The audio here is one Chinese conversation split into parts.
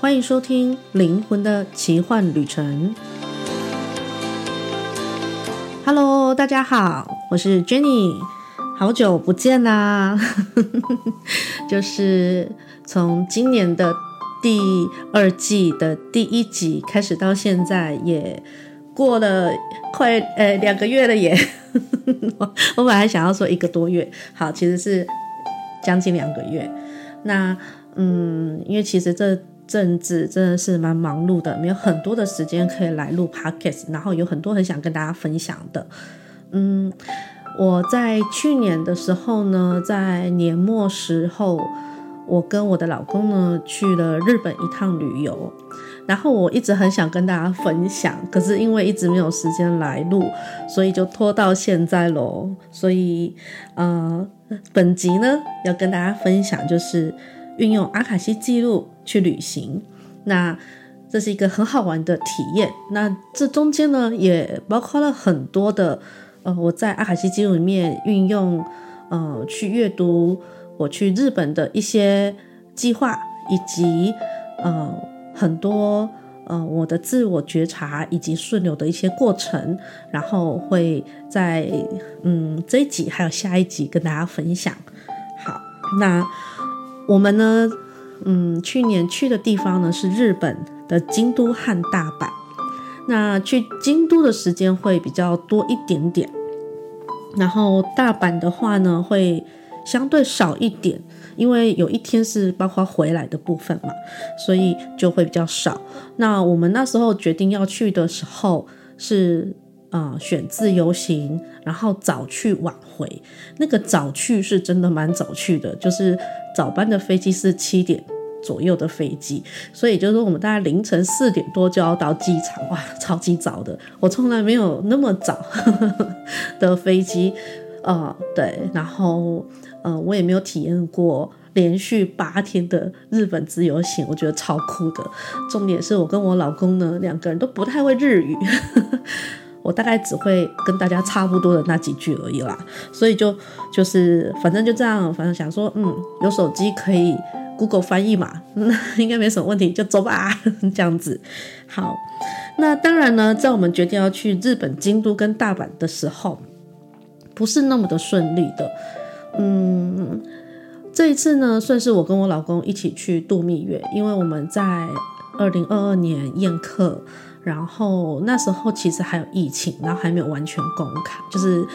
欢迎收听《灵魂的奇幻旅程》。Hello，大家好，我是 Jenny，好久不见啦！就是从今年的第二季的第一集开始到现在，也过了快呃两个月了耶。我 我本来想要说一个多月，好，其实是将近两个月。那嗯，因为其实这阵子真的是蛮忙碌的，没有很多的时间可以来录 podcast，然后有很多很想跟大家分享的。嗯，我在去年的时候呢，在年末时候，我跟我的老公呢去了日本一趟旅游。然后我一直很想跟大家分享，可是因为一直没有时间来录，所以就拖到现在咯。所以，呃，本集呢要跟大家分享，就是运用阿卡西记录去旅行。那这是一个很好玩的体验。那这中间呢也包括了很多的，呃，我在阿卡西记录里面运用，呃，去阅读我去日本的一些计划，以及，呃。很多呃，我的自我觉察以及顺流的一些过程，然后会在嗯这一集还有下一集跟大家分享。好，那我们呢，嗯，去年去的地方呢是日本的京都和大阪。那去京都的时间会比较多一点点，然后大阪的话呢会相对少一点。因为有一天是包括回来的部分嘛，所以就会比较少。那我们那时候决定要去的时候是，呃，选自由行，然后早去晚回。那个早去是真的蛮早去的，就是早班的飞机是七点左右的飞机，所以就是我们大概凌晨四点多就要到机场，哇，超级早的。我从来没有那么早 的飞机，呃，对，然后。呃，我也没有体验过连续八天的日本自由行，我觉得超酷的。重点是我跟我老公呢，两个人都不太会日语，我大概只会跟大家差不多的那几句而已啦。所以就就是反正就这样，反正想说，嗯，有手机可以 Google 翻译嘛，那 应该没什么问题，就走吧，这样子。好，那当然呢，在我们决定要去日本京都跟大阪的时候，不是那么的顺利的。嗯，这一次呢，算是我跟我老公一起去度蜜月，因为我们在二零二二年宴客，然后那时候其实还有疫情，然后还没有完全公开，就是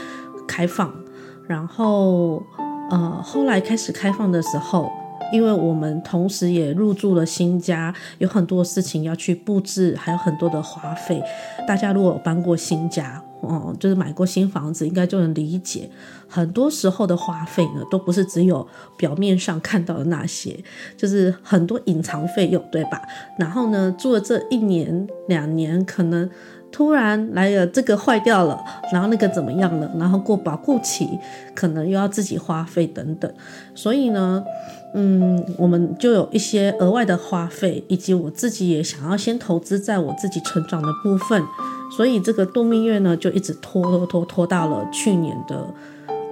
开放，然后呃，后来开始开放的时候，因为我们同时也入住了新家，有很多事情要去布置，还有很多的花费。大家如果有搬过新家，哦，就是买过新房子，应该就能理解。很多时候的花费呢，都不是只有表面上看到的那些，就是很多隐藏费用，对吧？然后呢，住了这一年两年，可能突然来了这个坏掉了，然后那个怎么样了，然后过保固期，可能又要自己花费等等。所以呢，嗯，我们就有一些额外的花费，以及我自己也想要先投资在我自己成长的部分。所以这个度蜜月呢，就一直拖拖拖拖到了去年的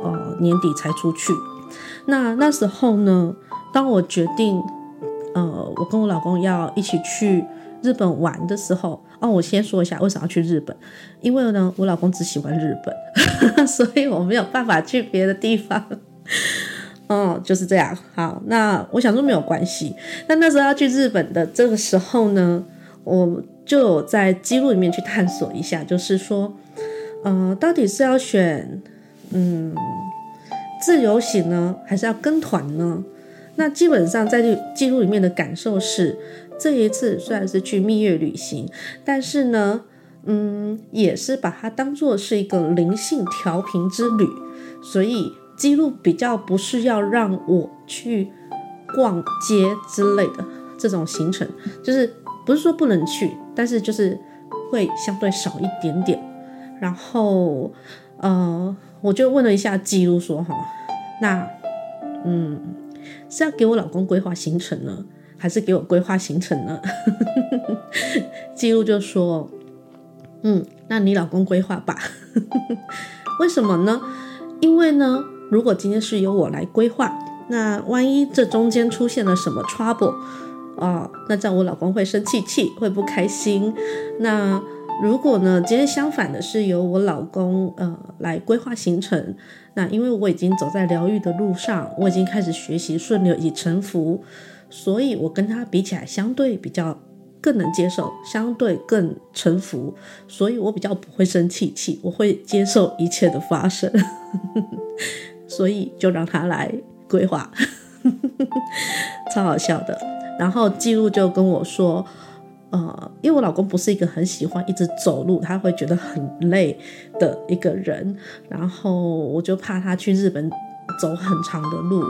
呃年底才出去。那那时候呢，当我决定呃，我跟我老公要一起去日本玩的时候，哦，我先说一下为什么要去日本，因为呢，我老公只喜欢日本，所以我没有办法去别的地方。哦，就是这样。好，那我想说没有关系。那那时候要去日本的这个时候呢，我。就有在记录里面去探索一下，就是说，呃，到底是要选嗯自由行呢，还是要跟团呢？那基本上在这记录里面的感受是，这一次虽然是去蜜月旅行，但是呢，嗯，也是把它当做是一个灵性调频之旅，所以记录比较不是要让我去逛街之类的这种行程，就是。不是说不能去，但是就是会相对少一点点。然后，呃，我就问了一下记录说哈，那嗯是要给我老公规划行程呢，还是给我规划行程呢？记录就说，嗯，那你老公规划吧。为什么呢？因为呢，如果今天是由我来规划，那万一这中间出现了什么 trouble。哦，那这样我老公会生气气，会不开心。那如果呢，今天相反的是由我老公呃来规划行程，那因为我已经走在疗愈的路上，我已经开始学习顺流以及臣服，所以我跟他比起来，相对比较更能接受，相对更臣服，所以我比较不会生气气，我会接受一切的发生，所以就让他来规划，超好笑的。然后记录就跟我说。呃，因为我老公不是一个很喜欢一直走路，他会觉得很累的一个人。然后我就怕他去日本走很长的路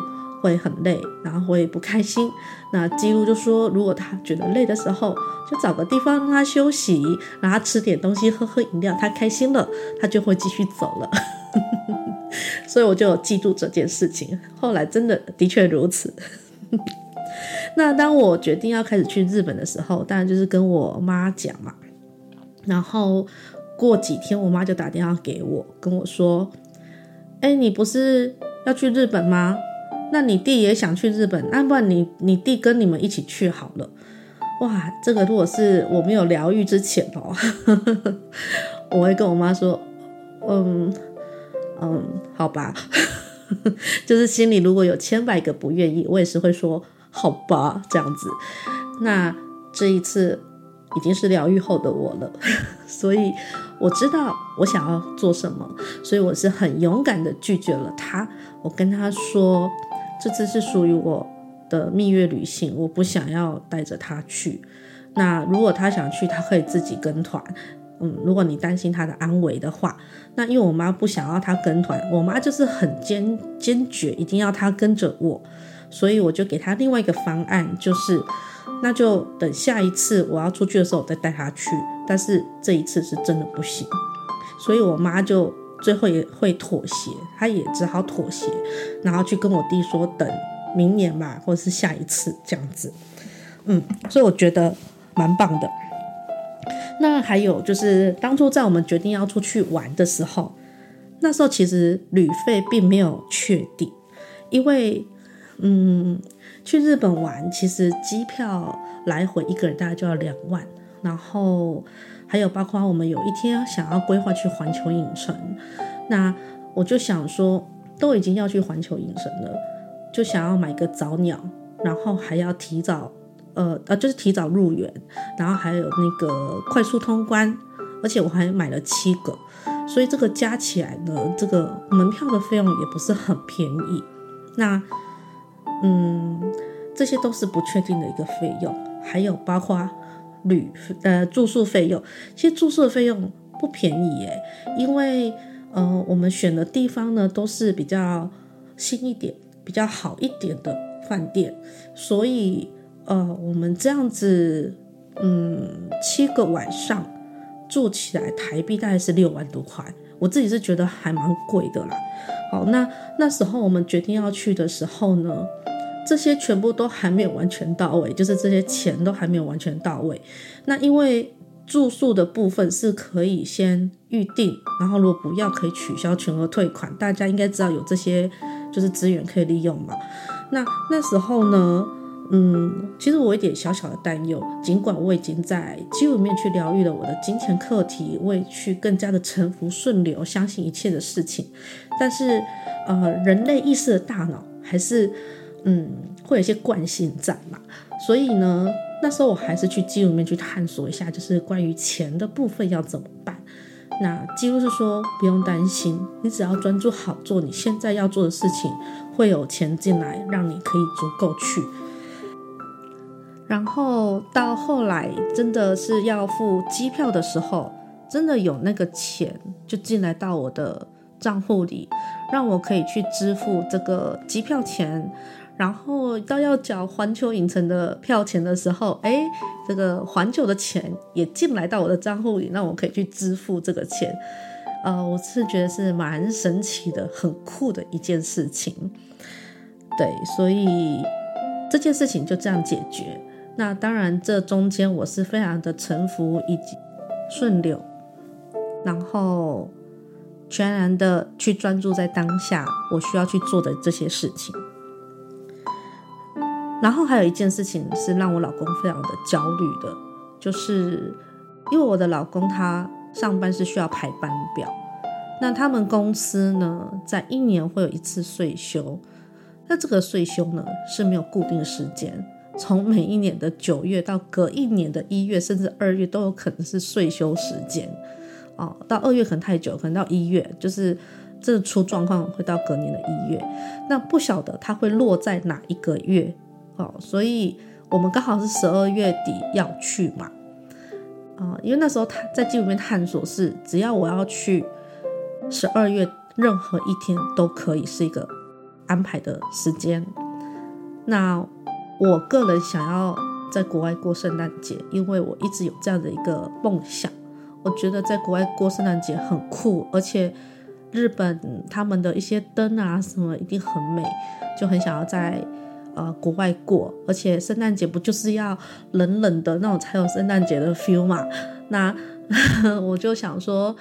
会很累，然后会不开心。那记录就说，如果他觉得累的时候，就找个地方让他休息，让他吃点东西，喝喝饮料，他开心了，他就会继续走了。所以我就有记住这件事情。后来真的的确如此。那当我决定要开始去日本的时候，当然就是跟我妈讲嘛。然后过几天，我妈就打电话给我，跟我说：“哎，你不是要去日本吗？那你弟也想去日本，那不然你你弟跟你们一起去好了。”哇，这个如果是我没有疗愈之前哦，我会跟我妈说：“嗯嗯，好吧。”就是心里如果有千百个不愿意，我也是会说。好吧，这样子，那这一次已经是疗愈后的我了，所以我知道我想要做什么，所以我是很勇敢的拒绝了他。我跟他说，这次是属于我的蜜月旅行，我不想要带着他去。那如果他想去，他可以自己跟团。嗯，如果你担心他的安危的话，那因为我妈不想要他跟团，我妈就是很坚坚决，一定要他跟着我。所以我就给他另外一个方案，就是那就等下一次我要出去的时候我再带他去。但是这一次是真的不行，所以我妈就最后也会妥协，他也只好妥协，然后去跟我弟说等明年吧，或者是下一次这样子。嗯，所以我觉得蛮棒的。那还有就是当初在我们决定要出去玩的时候，那时候其实旅费并没有确定，因为。嗯，去日本玩，其实机票来回一个人大概就要两万，然后还有包括我们有一天想要规划去环球影城，那我就想说，都已经要去环球影城了，就想要买个早鸟，然后还要提早，呃呃，就是提早入园，然后还有那个快速通关，而且我还买了七个，所以这个加起来呢，这个门票的费用也不是很便宜，那。嗯，这些都是不确定的一个费用，还有包括旅呃住宿费用，其实住宿的费用不便宜耶，因为呃我们选的地方呢都是比较新一点、比较好一点的饭店，所以呃我们这样子嗯七个晚上住起来台币大概是六万多块，我自己是觉得还蛮贵的啦。好，那那时候我们决定要去的时候呢，这些全部都还没有完全到位，就是这些钱都还没有完全到位。那因为住宿的部分是可以先预定，然后如果不要可以取消全额退款。大家应该知道有这些就是资源可以利用嘛。那那时候呢，嗯，其实我有一点小小的担忧，尽管我已经在基础里面去疗愈了我的金钱课题，我也去更加的臣服顺流，相信一切的事情，但是呃，人类意识的大脑还是。嗯，会有一些惯性在嘛，所以呢，那时候我还是去记录里面去探索一下，就是关于钱的部分要怎么办。那记录是说不用担心，你只要专注好做你现在要做的事情，会有钱进来，让你可以足够去。然后到后来真的是要付机票的时候，真的有那个钱就进来到我的账户里，让我可以去支付这个机票钱。然后到要缴环球影城的票钱的时候，哎，这个环球的钱也进来到我的账户里，那我可以去支付这个钱。呃，我是觉得是蛮神奇的，很酷的一件事情。对，所以这件事情就这样解决。那当然，这中间我是非常的臣服以及顺流，然后全然的去专注在当下我需要去做的这些事情。然后还有一件事情是让我老公非常的焦虑的，就是因为我的老公他上班是需要排班表，那他们公司呢，在一年会有一次税休，那这个税休呢是没有固定时间，从每一年的九月到隔一年的一月甚至二月都有可能是税休时间，哦，到二月可能太久，可能到一月就是。这出状况会到隔年的一月，那不晓得它会落在哪一个月哦，所以我们刚好是十二月底要去嘛，啊、因为那时候他在记录里面探索是，只要我要去十二月任何一天都可以是一个安排的时间。那我个人想要在国外过圣诞节，因为我一直有这样的一个梦想，我觉得在国外过圣诞节很酷，而且。日本他们的一些灯啊什么一定很美，就很想要在呃国外过，而且圣诞节不就是要冷冷的那种才有圣诞节的 feel 嘛？那 我就想说，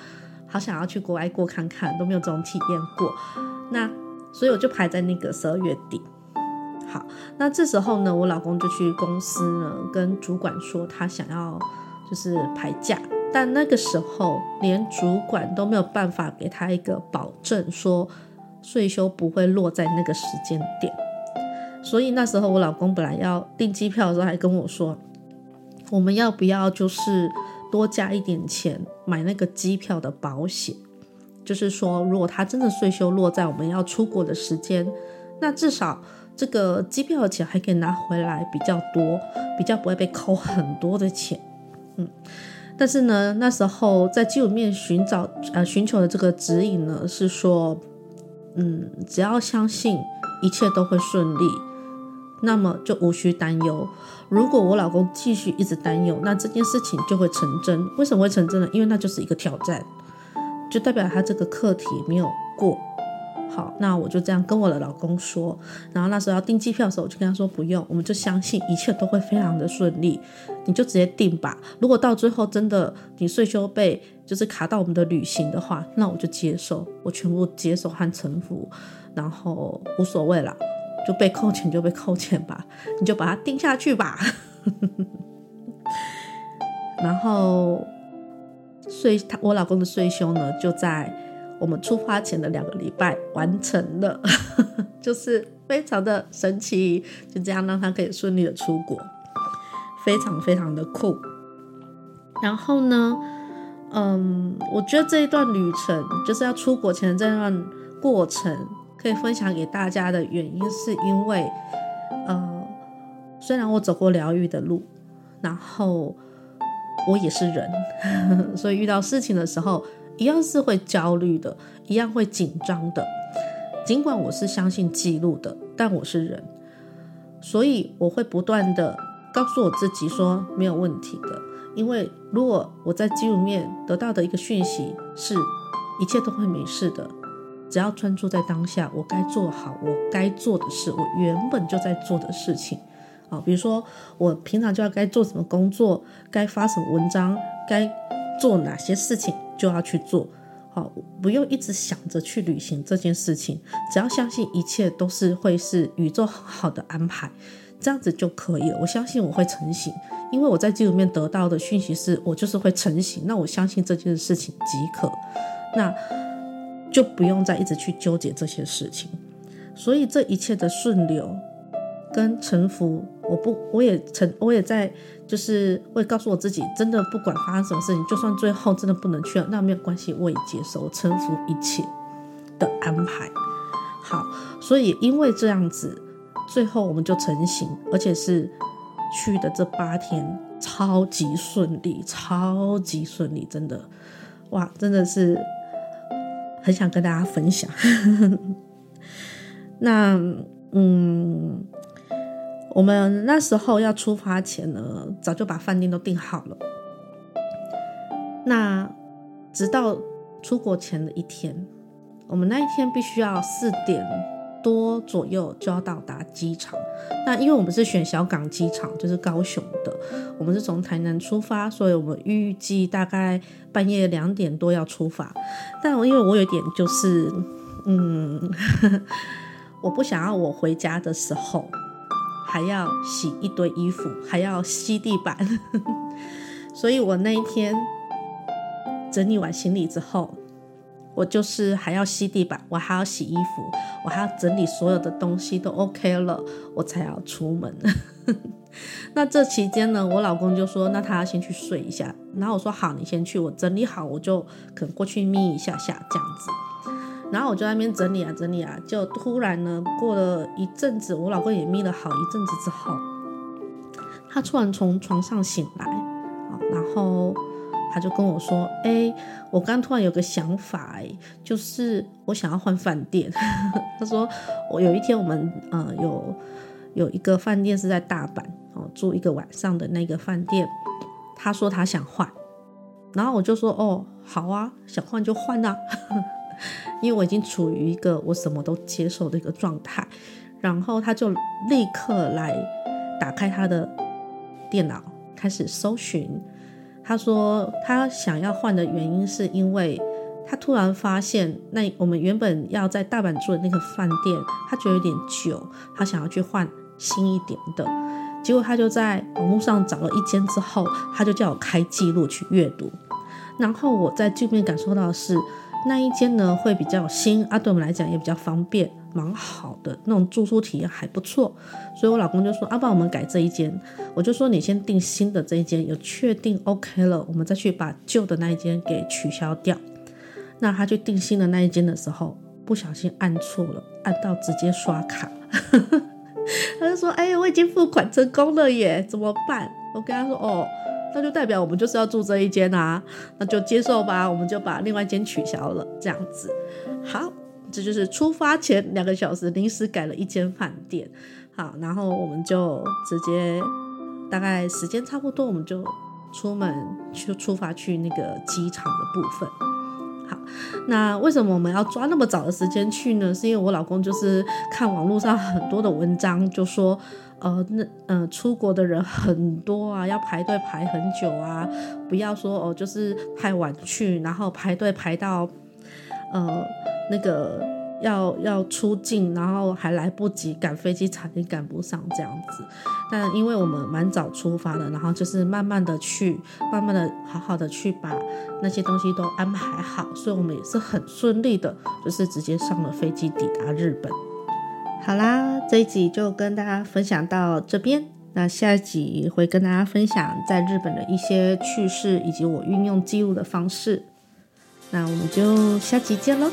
好想要去国外过看看，都没有这种体验过。那所以我就排在那个十二月底。好，那这时候呢，我老公就去公司呢跟主管说他想要就是排假。但那个时候，连主管都没有办法给他一个保证，说岁休不会落在那个时间点。所以那时候，我老公本来要订机票的时候，还跟我说，我们要不要就是多加一点钱买那个机票的保险？就是说，如果他真的税休落在我们要出国的时间，那至少这个机票的钱还可以拿回来比较多，比较不会被扣很多的钱。嗯。但是呢，那时候在记录里面寻找呃寻求的这个指引呢，是说，嗯，只要相信一切都会顺利，那么就无需担忧。如果我老公继续一直担忧，那这件事情就会成真。为什么会成真呢？因为那就是一个挑战，就代表他这个课题没有过。好，那我就这样跟我的老公说，然后那时候要订机票的时候，我就跟他说不用，我们就相信一切都会非常的顺利，你就直接订吧。如果到最后真的你岁休被就是卡到我们的旅行的话，那我就接受，我全部接受和臣服，然后无所谓了，就被扣钱就被扣钱吧，你就把它定下去吧。然后税他我老公的税休呢就在。我们出发前的两个礼拜完成了，就是非常的神奇，就这样让他可以顺利的出国，非常非常的酷。然后呢，嗯，我觉得这一段旅程就是要出国前的这段过程，可以分享给大家的原因，是因为，呃，虽然我走过疗愈的路，然后我也是人，所以遇到事情的时候。一样是会焦虑的，一样会紧张的。尽管我是相信记录的，但我是人，所以我会不断的告诉我自己说没有问题的。因为如果我在记录面得到的一个讯息是一切都会没事的，只要专注在当下，我该做好我该做的事，我原本就在做的事情啊，比如说我平常就要该做什么工作，该发什么文章，该做哪些事情。就要去做，好，不用一直想着去旅行这件事情，只要相信一切都是会是宇宙很好的安排，这样子就可以了。我相信我会成型，因为我在记录里面得到的讯息是我就是会成型，那我相信这件事情即可，那就不用再一直去纠结这些事情，所以这一切的顺流跟臣服，我不，我也成，我也在。就是会告诉我自己，真的不管发生什么事情，就算最后真的不能去了，那没有关系，我也接受，臣服一切的安排。好，所以因为这样子，最后我们就成型，而且是去的这八天超级顺利，超级顺利，真的，哇，真的是很想跟大家分享。那，嗯。我们那时候要出发前呢，早就把饭店都订好了。那直到出国前的一天，我们那一天必须要四点多左右就要到达机场。那因为我们是选小港机场，就是高雄的，我们是从台南出发，所以我们预计大概半夜两点多要出发。但我因为我有点就是，嗯，我不想要我回家的时候。还要洗一堆衣服，还要吸地板，所以我那一天整理完行李之后，我就是还要吸地板，我还要洗衣服，我还要整理所有的东西都 OK 了，我才要出门。那这期间呢，我老公就说，那他要先去睡一下，然后我说好，你先去，我整理好，我就可能过去眯一下下这样子。然后我就在那边整理啊整理啊，就突然呢，过了一阵子，我老公也眯了好一阵子之后，他突然从床上醒来，然后他就跟我说：“哎，我刚突然有个想法，哎，就是我想要换饭店。”他说：“我有一天我们呃有有一个饭店是在大阪哦，住一个晚上的那个饭店，他说他想换，然后我就说：哦，好啊，想换就换啊。”因为我已经处于一个我什么都接受的一个状态，然后他就立刻来打开他的电脑，开始搜寻。他说他想要换的原因是因为他突然发现，那我们原本要在大阪住的那个饭店，他觉得有点旧，他想要去换新一点的。结果他就在网络上找了一间之后，他就叫我开记录去阅读。然后我在这边感受到的是。那一间呢会比较新啊，对我们来讲也比较方便，蛮好的那种住宿体验还不错，所以我老公就说啊，不然我们改这一间，我就说你先订新的这一间，有确定 OK 了，我们再去把旧的那一间给取消掉。那他去订新的那一间的时候，不小心按错了，按到直接刷卡，他就说哎呀，我已经付款成功了耶，怎么办？我跟他说哦。那就代表我们就是要住这一间啊，那就接受吧，我们就把另外一间取消了，这样子。好，这就是出发前两个小时临时改了一间饭店。好，然后我们就直接大概时间差不多，我们就出门去出发去那个机场的部分。好，那为什么我们要抓那么早的时间去呢？是因为我老公就是看网络上很多的文章，就说。呃，那呃，出国的人很多啊，要排队排很久啊，不要说哦，就是太晚去，然后排队排到，呃，那个要要出境，然后还来不及赶飞机，差点赶不上这样子。但因为我们蛮早出发的，然后就是慢慢的去，慢慢的好好的去把那些东西都安排好，所以我们也是很顺利的，就是直接上了飞机抵达日本。好啦，这一集就跟大家分享到这边。那下一集会跟大家分享在日本的一些趣事，以及我运用记录的方式。那我们就下集见喽，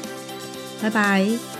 拜拜。